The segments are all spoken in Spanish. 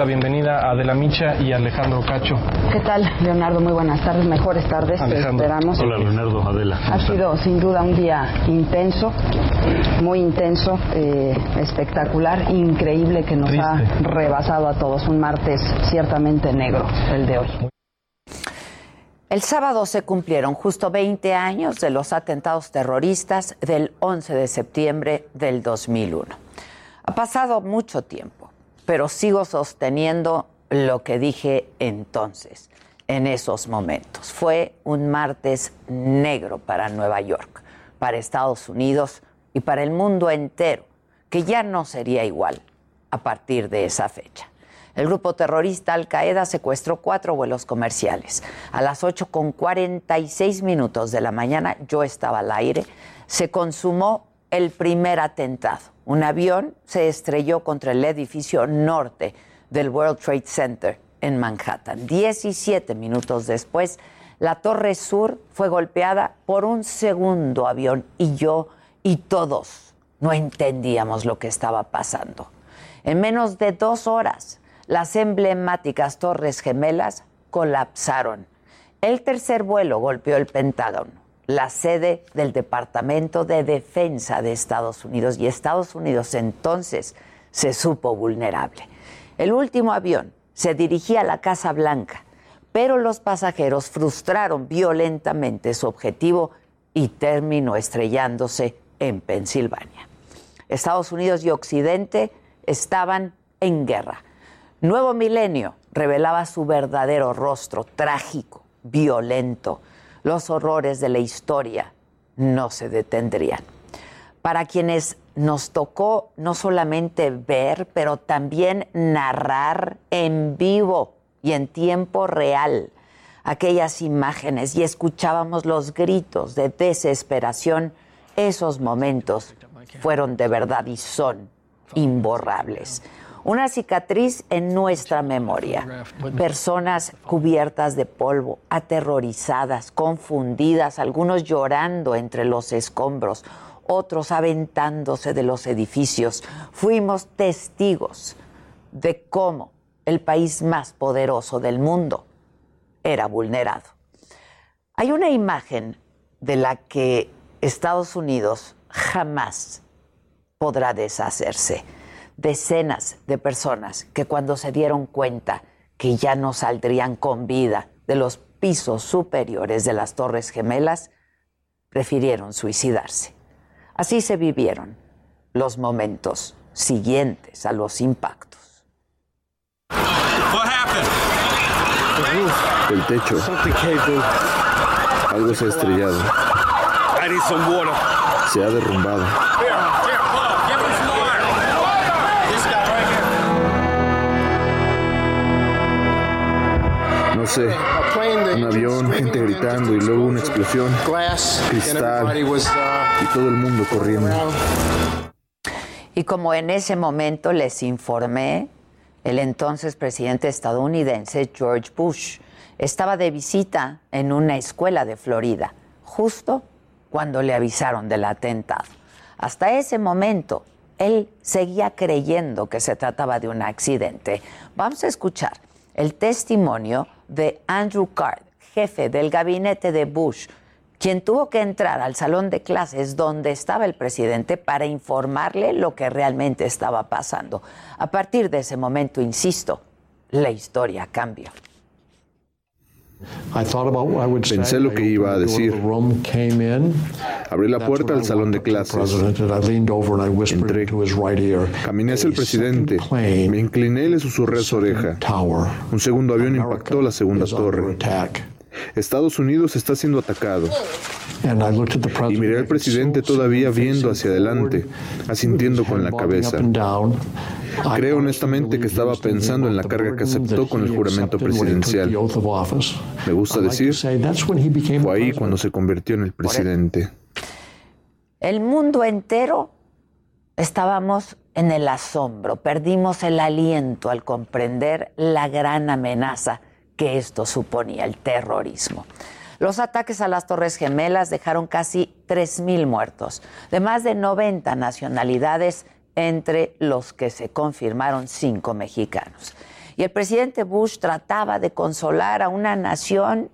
La bienvenida a Adela Micha y a Alejandro Cacho. ¿Qué tal, Leonardo? Muy buenas tardes, mejores tardes, te esperamos. Hola, Leonardo, Adela. ¿cómo Ha sido sin duda un día intenso, muy intenso, eh, espectacular, increíble que nos Triste. ha rebasado a todos. Un martes ciertamente negro el de hoy. El sábado se cumplieron justo 20 años de los atentados terroristas del 11 de septiembre del 2001. Ha pasado mucho tiempo, pero sigo sosteniendo lo que dije entonces, en esos momentos. Fue un martes negro para Nueva York, para Estados Unidos y para el mundo entero, que ya no sería igual a partir de esa fecha. El grupo terrorista Al Qaeda secuestró cuatro vuelos comerciales. A las 8 con 46 minutos de la mañana, yo estaba al aire, se consumó el primer atentado. Un avión se estrelló contra el edificio norte del World Trade Center en Manhattan. 17 minutos después, la torre sur fue golpeada por un segundo avión y yo y todos no entendíamos lo que estaba pasando. En menos de dos horas, las emblemáticas Torres Gemelas colapsaron. El tercer vuelo golpeó el Pentágono, la sede del Departamento de Defensa de Estados Unidos, y Estados Unidos entonces se supo vulnerable. El último avión se dirigía a la Casa Blanca, pero los pasajeros frustraron violentamente su objetivo y terminó estrellándose en Pensilvania. Estados Unidos y Occidente estaban en guerra. Nuevo Milenio revelaba su verdadero rostro, trágico, violento. Los horrores de la historia no se detendrían. Para quienes nos tocó no solamente ver, pero también narrar en vivo y en tiempo real aquellas imágenes y escuchábamos los gritos de desesperación, esos momentos fueron de verdad y son imborrables. Una cicatriz en nuestra memoria. Personas cubiertas de polvo, aterrorizadas, confundidas, algunos llorando entre los escombros, otros aventándose de los edificios. Fuimos testigos de cómo el país más poderoso del mundo era vulnerado. Hay una imagen de la que Estados Unidos jamás podrá deshacerse. Decenas de personas que cuando se dieron cuenta que ya no saldrían con vida de los pisos superiores de las Torres Gemelas, prefirieron suicidarse. Así se vivieron los momentos siguientes a los impactos. El techo. Algo se ha estrellado. Se ha derrumbado. Un avión, gente gritando y luego una explosión. Cristal. Y todo el mundo corriendo. Y como en ese momento les informé, el entonces presidente estadounidense George Bush estaba de visita en una escuela de Florida, justo cuando le avisaron del atentado. Hasta ese momento, él seguía creyendo que se trataba de un accidente. Vamos a escuchar el testimonio de Andrew Card, jefe del gabinete de Bush, quien tuvo que entrar al salón de clases donde estaba el presidente para informarle lo que realmente estaba pasando. A partir de ese momento, insisto, la historia cambió. Pensé lo que iba a decir. Abrí la puerta al salón de clases. Entré. Caminé hacia el presidente. Me incliné y le susurré a su oreja. Un segundo avión impactó la segunda torre. Estados Unidos está siendo atacado. Y miré al presidente todavía viendo hacia adelante, asintiendo con la cabeza. Creo honestamente que estaba pensando en la carga que aceptó con el juramento presidencial. Me gusta decir, fue ahí cuando se convirtió en el presidente. El mundo entero estábamos en el asombro, perdimos el aliento al comprender la gran amenaza que esto suponía, el terrorismo. Los ataques a las Torres Gemelas dejaron casi 3.000 muertos, de más de 90 nacionalidades entre los que se confirmaron cinco mexicanos. Y el presidente Bush trataba de consolar a una nación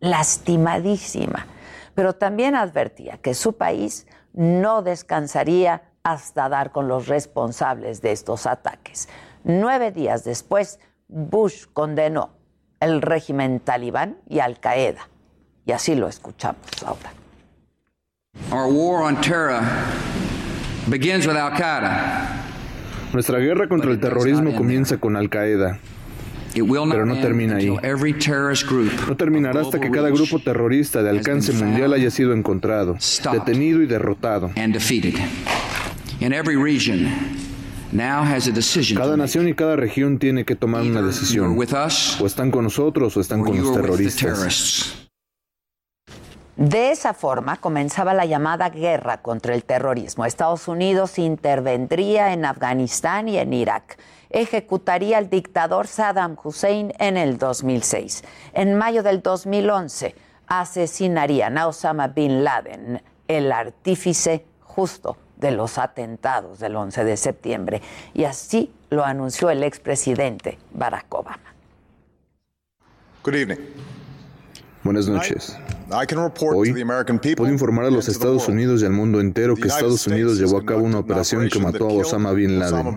lastimadísima, pero también advertía que su país no descansaría hasta dar con los responsables de estos ataques. Nueve días después, Bush condenó el régimen talibán y Al Qaeda. Y así lo escuchamos ahora. Our war on terror begins with Al Qaeda. Nuestra guerra contra el terrorismo comienza con Al Qaeda. Pero no termina ahí. No terminará hasta que cada grupo terrorista de alcance mundial haya sido encontrado, detenido y derrotado. Cada nación y cada región tiene que tomar una decisión. O están con nosotros o están con los terroristas. De esa forma comenzaba la llamada guerra contra el terrorismo. Estados Unidos intervendría en Afganistán y en Irak. Ejecutaría al dictador Saddam Hussein en el 2006. En mayo del 2011 asesinarían a Osama Bin Laden, el artífice justo de los atentados del 11 de septiembre. Y así lo anunció el expresidente Barack Obama. Good evening. Buenas noches. Hoy puedo informar a los Estados Unidos y al mundo entero que Estados Unidos llevó a cabo una operación que mató a Osama Bin Laden,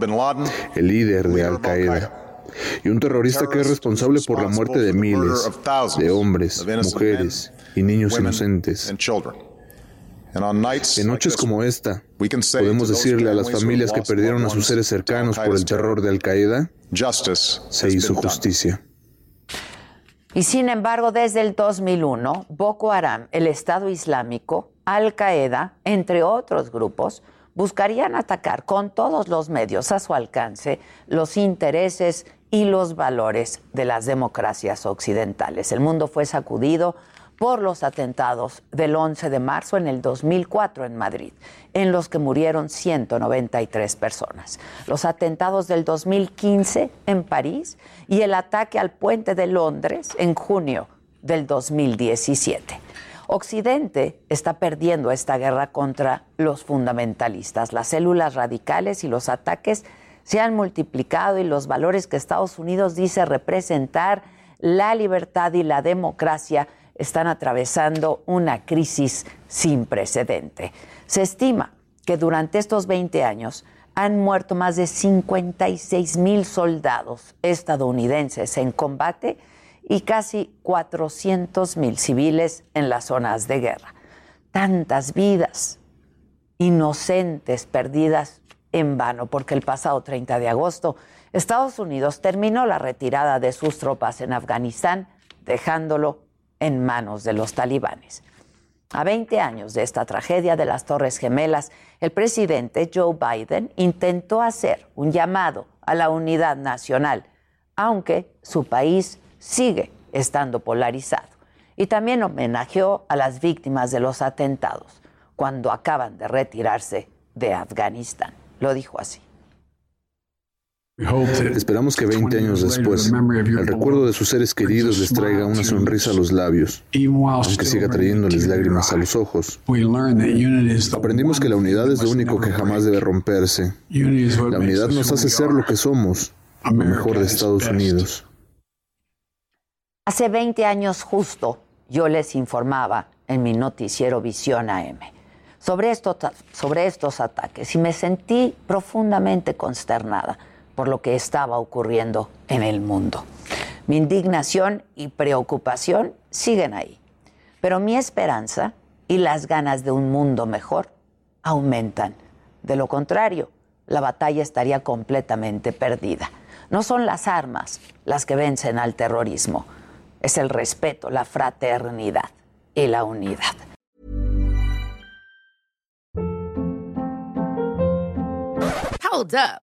el líder de Al Qaeda, y un terrorista que es responsable por la muerte de miles de hombres, mujeres y niños inocentes. En noches como esta, podemos decirle a las familias que perdieron a sus seres cercanos por el terror de Al Qaeda, se hizo justicia. Y sin embargo, desde el 2001, Boko Haram, el Estado Islámico, Al Qaeda, entre otros grupos, buscarían atacar con todos los medios a su alcance los intereses y los valores de las democracias occidentales. El mundo fue sacudido por los atentados del 11 de marzo en el 2004 en Madrid, en los que murieron 193 personas. Los atentados del 2015 en París y el ataque al puente de Londres en junio del 2017. Occidente está perdiendo esta guerra contra los fundamentalistas. Las células radicales y los ataques se han multiplicado y los valores que Estados Unidos dice representar, la libertad y la democracia, están atravesando una crisis sin precedente. Se estima que durante estos 20 años han muerto más de 56 mil soldados estadounidenses en combate y casi 400 mil civiles en las zonas de guerra. Tantas vidas inocentes perdidas en vano, porque el pasado 30 de agosto Estados Unidos terminó la retirada de sus tropas en Afganistán, dejándolo en manos de los talibanes. A 20 años de esta tragedia de las Torres Gemelas, el presidente Joe Biden intentó hacer un llamado a la unidad nacional, aunque su país sigue estando polarizado. Y también homenajeó a las víctimas de los atentados cuando acaban de retirarse de Afganistán. Lo dijo así. Esperamos que 20 años después, el recuerdo de sus seres queridos les traiga una sonrisa a los labios, aunque siga trayéndoles lágrimas a los ojos. Aprendimos que la unidad es lo único que jamás debe romperse. La unidad nos hace ser lo que somos, lo mejor de Estados Unidos. Hace 20 años justo, yo les informaba en mi noticiero Visión AM sobre, sobre estos ataques y me sentí profundamente consternada por lo que estaba ocurriendo en el mundo. Mi indignación y preocupación siguen ahí. Pero mi esperanza y las ganas de un mundo mejor aumentan. De lo contrario, la batalla estaría completamente perdida. No son las armas las que vencen al terrorismo, es el respeto, la fraternidad y la unidad. Hold up.